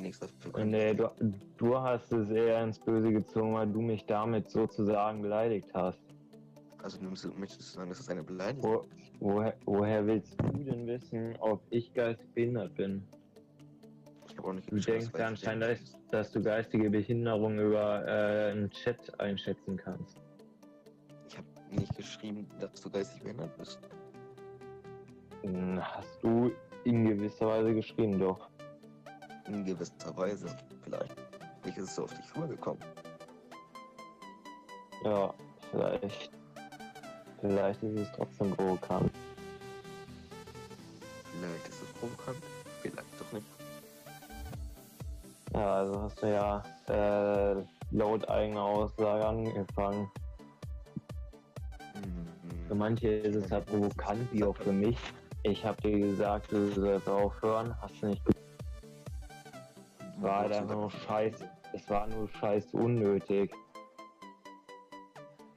nichts können. Nee, du, du hast es eher ins Böse gezogen, weil du mich damit sozusagen beleidigt hast. Also du möchtest sagen, das ist eine Beleidigung? Wo, woher, woher willst du denn wissen, ob ich geistig behindert bin? Ich habe auch nicht Du denkst dass anscheinend, dass, dass du geistige Behinderung über äh, einen Chat einschätzen kannst. Ich habe nicht geschrieben, dass du geistig behindert bist. Hm, Hast du in gewisser Weise geschrieben, doch. In gewisser Weise, vielleicht. Ist es so auf dich rübergekommen. Ja, vielleicht. Vielleicht ist es trotzdem provokant. Vielleicht ist es provokant, vielleicht doch nicht. Ja, also hast du ja äh, laut eigener Aussage angefangen. Für Mhm. manche ist es halt provokant, wie auch für mich. Ich habe dir gesagt, du sollst aufhören, hast du nicht war einfach nur scheiß, es war nur scheiß unnötig.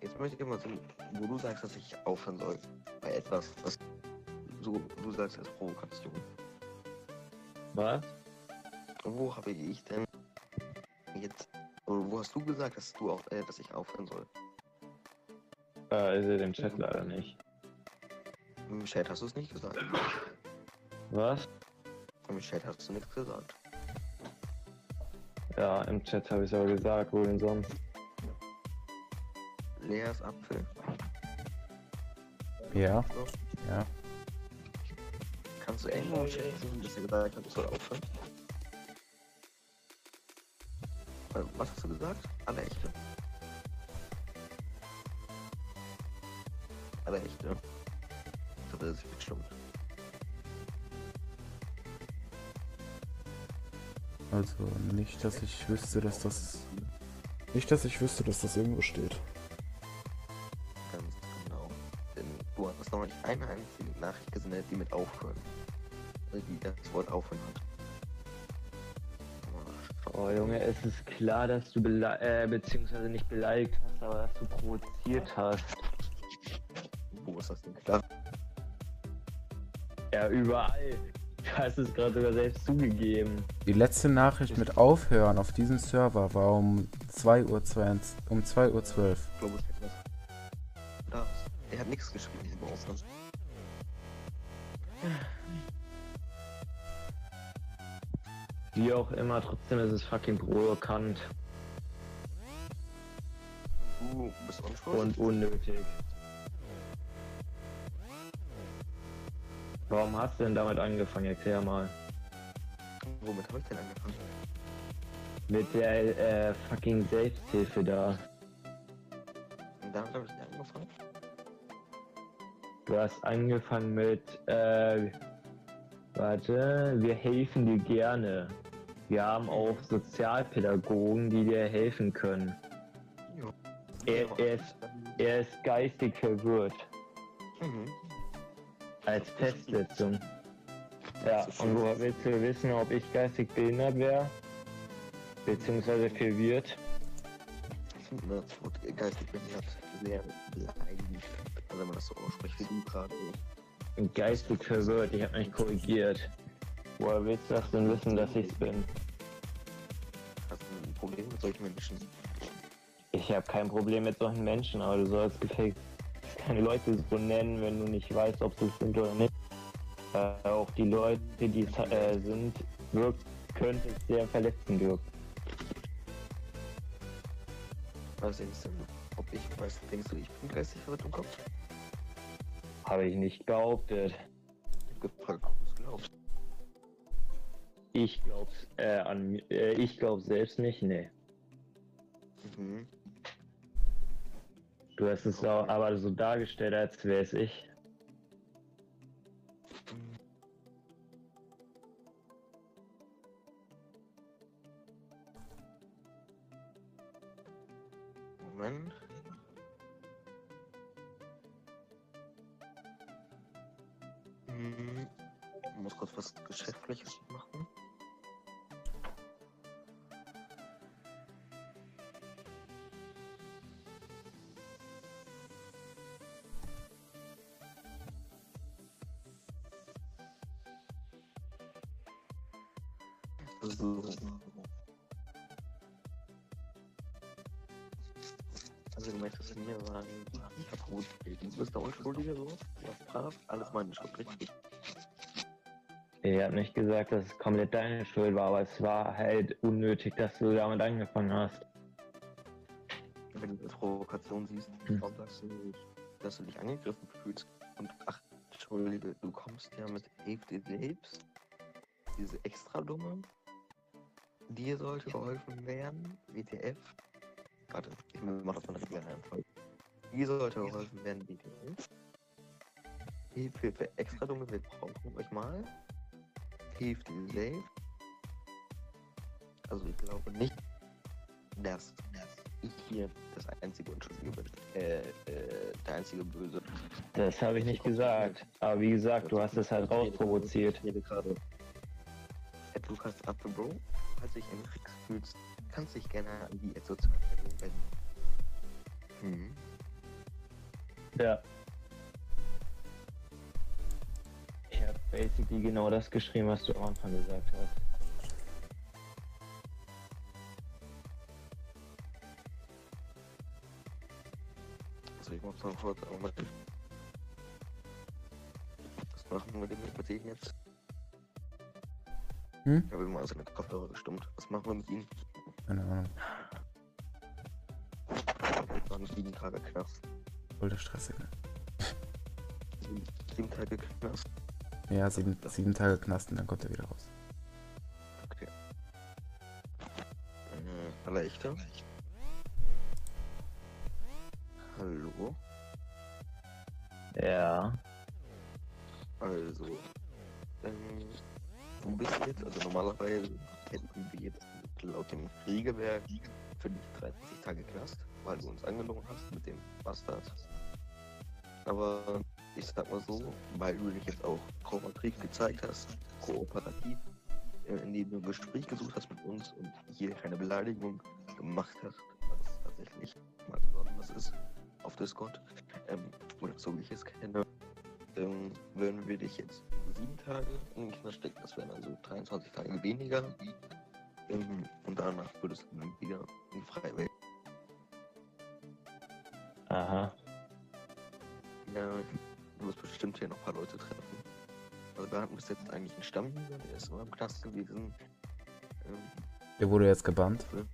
Jetzt möchte ich mal so, wo du sagst, dass ich aufhören soll. Bei etwas, was so du sagst als Provokation. Was? Wo habe ich denn jetzt. Oder wo hast du gesagt, dass du auch, äh, dass ich aufhören soll? Äh, ist im Chat leider nicht. Im Chat hast du es nicht gesagt. Was? Im Chat hast du nichts gesagt. Ja, im Chat habe ich es aber gesagt, wo denn sonst? Leas Apfel. Ja, So. ja. Kannst du irgendwo im Chat dass er gesagt hat, ich soll aufhören? Was hast du gesagt? Alle echte. Alle echte. Das hat er sich bestimmt. Also nicht, dass ich wüsste, dass das. Nicht, dass ich wüsste, dass das irgendwo steht. Ganz genau. Denn du hast noch nicht eine einzige Nachricht gesendet, die mit aufhören. Die das Wort aufhören hat. Oh Junge, es ist klar, dass du bele äh, beziehungsweise nicht beleidigt hast, aber dass du provoziert hast. Wo ist das denn klar? Ja, überall. Du hast es gerade sogar selbst zugegeben. Die letzte Nachricht mit Aufhören auf diesem Server war um 2 Uhr 22, um 2 Uhr 12. Globus Fitness. Da. Er hat nichts geschrieben, diesen Ausland. Wie auch immer, trotzdem ist es fucking provokant Du bist unschuldig. und unnötig. Warum hast du denn damit angefangen? Erklär mal. Womit habe ich denn angefangen? Mit der äh, fucking Selbsthilfe da. Und damit habe ich angefangen. Du hast angefangen mit, äh, warte, wir helfen dir gerne. Wir haben auch Sozialpädagogen, die dir helfen können. Jo. Er, er, ist, er ist geistig verwirrt. Mhm. Als Festsetzung. Ja, und woher willst du wissen, ob ich geistig behindert wäre? Beziehungsweise verwirrt? Ich finde das Wort geistig behindert sehr beleidigend. Also wenn man das so ausspricht wie du gerade. Und geistig verwirrt, ich habe mich korrigiert. Woher willst du das denn wissen, dass ich's bin? Hast du ein Problem mit solchen Menschen? Ich habe kein Problem mit solchen Menschen, aber du sollst gefällt keine Leute so nennen, wenn du nicht weißt, ob sie es sind oder nicht. Äh, auch die Leute, die es äh, sind, wirkt, könnte es sehr verletzend wirken. Was denkst du? Ob ich weiß, denkst du, ich bin geistig verwirrt im Kopf? Habe ich nicht behauptet. Ich hab gefragt, ob du es glaubst. Ich glaub's, äh, an äh, ich glaub selbst nicht, nee. Mhm. Du hast es auch, aber so dargestellt, als wäre es ich. Moment. Hm, Ich muss kurz was Geschäftliches machen. So. Also du möchtest mir sagen, ich hab. Du bist der Unschuldige so? Du warst brav, alles meine Schuld, richtig? Ich habe nicht gesagt, dass es komplett deine Schuld war, aber es war halt unnötig, dass du damit angefangen hast. Wenn du das Provokation siehst, Hm. warum sagst du nicht, dass du dich angegriffen fühlst? Und ach, Entschuldige, du kommst ja mit Hate selbst, diese extra dumme, dir sollte geholfen werden, WTF. Warte, ich mach das mal eine Reihenfolge. Dir sollte geholfen werden, WTF. Hilfe für extra dumme, wir brauchen euch mal. Hilft selbst. Also ich glaube nicht, dass ich hier das einzige Unschuldige bin. Äh, äh, der einzige Böse. Das habe ich nicht gesagt. Aber wie gesagt, du hast es halt rausprovoziert. Lukas Apfel Bro, falls dich im Kriegs fühlst, kannst dich gerne an die Sozialabteilung wenden. Hm. Ja. Ich habe basically genau das geschrieben, was du am Anfang gesagt hast. Also ich mach's mal kurz, Was machen wir denn mit denen jetzt? Hm? Ich habe immer seine Kopfhörer gestummt. Was machen wir mit ihnen? Keine Ahnung. Waren sieben Tage Knast. Voll der Stressige. Sieben, sieben Tage Knast. Ja, sieben, sieben Tage Knast und dann kommt er wieder raus. Okay. Äh, aller Echter? Hallo? Ja. Also, ähm, du bist jetzt, also normalerweise hätten wir jetzt laut dem Regelwerk für dich 30 Tage Knast, weil du uns angelogen hast mit dem Bastard. Aber ich sag mal so, weil du dich jetzt auch kooperativ gezeigt hast, kooperativ, äh, indem du ein Gespräch gesucht hast mit uns und hier keine Beleidigung gemacht hast, was tatsächlich mal besonders ist auf Discord, ähm, oder so wie ich es kenne, ähm, würden wir dich jetzt sieben Tage in den Knast stecken, das wären also 23 Tage weniger. Ähm, und danach würdest du dann wieder in Welt. Aha. Ja, du wirst bestimmt hier noch ein paar Leute treffen. Also wir hatten bis jetzt eigentlich einen Stammjäger, der ist immer im Knast gewesen. Ähm, Der wurde jetzt gebannt, für-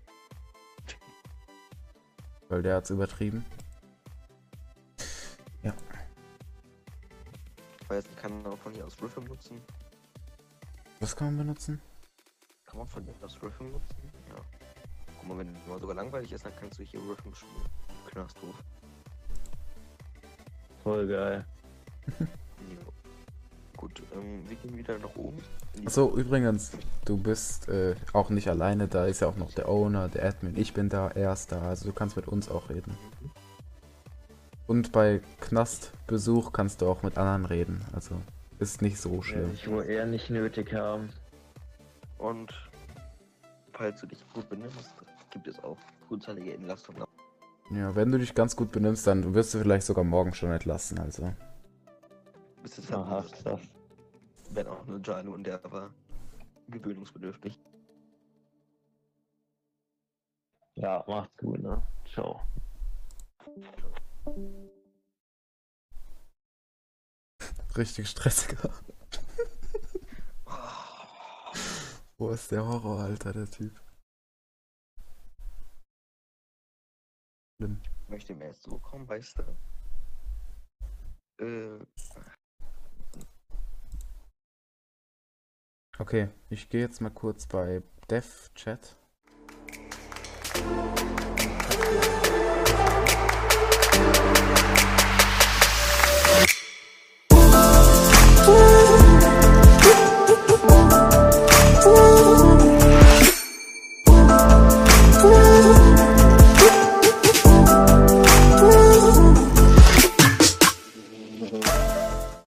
weil der hat's übertrieben. ich weiß nicht, kann man auch von hier aus Riffle nutzen? Was kann man benutzen? Kann man von aus Riffle nutzen? Ja. Guck mal, wenn mal sogar langweilig ist, dann kannst du hier Riffle spielen. Knasthof. Voll geil. Jo. Gut, ähm, wir gehen wieder nach oben. Achso, übrigens, du bist äh, auch nicht alleine, da ist ja auch noch der Owner, der Admin, ich bin da, er ist da, also du kannst mit uns auch reden. Mhm. Und bei Knastbesuch kannst du auch mit anderen reden, also ist nicht so schlimm. ich wohl eher nicht nötig haben. Und falls du dich gut benimmst, gibt es auch frühzeitige Entlastung. Ja, wenn du dich ganz gut benimmst, dann wirst du vielleicht sogar morgen schon entlassen, also. Bis jetzt Aha, hatten krass. wenn auch nur Jalo und der war gewöhnungsbedürftig. Ja, macht's gut, ne? Ciao. Richtig stressiger. Wo ist der Horror, Alter, der Typ? Schlimm. Ich möchte mir erst so kommen, weißt du? Äh. Okay, ich gehe jetzt mal kurz bei Dev Chat.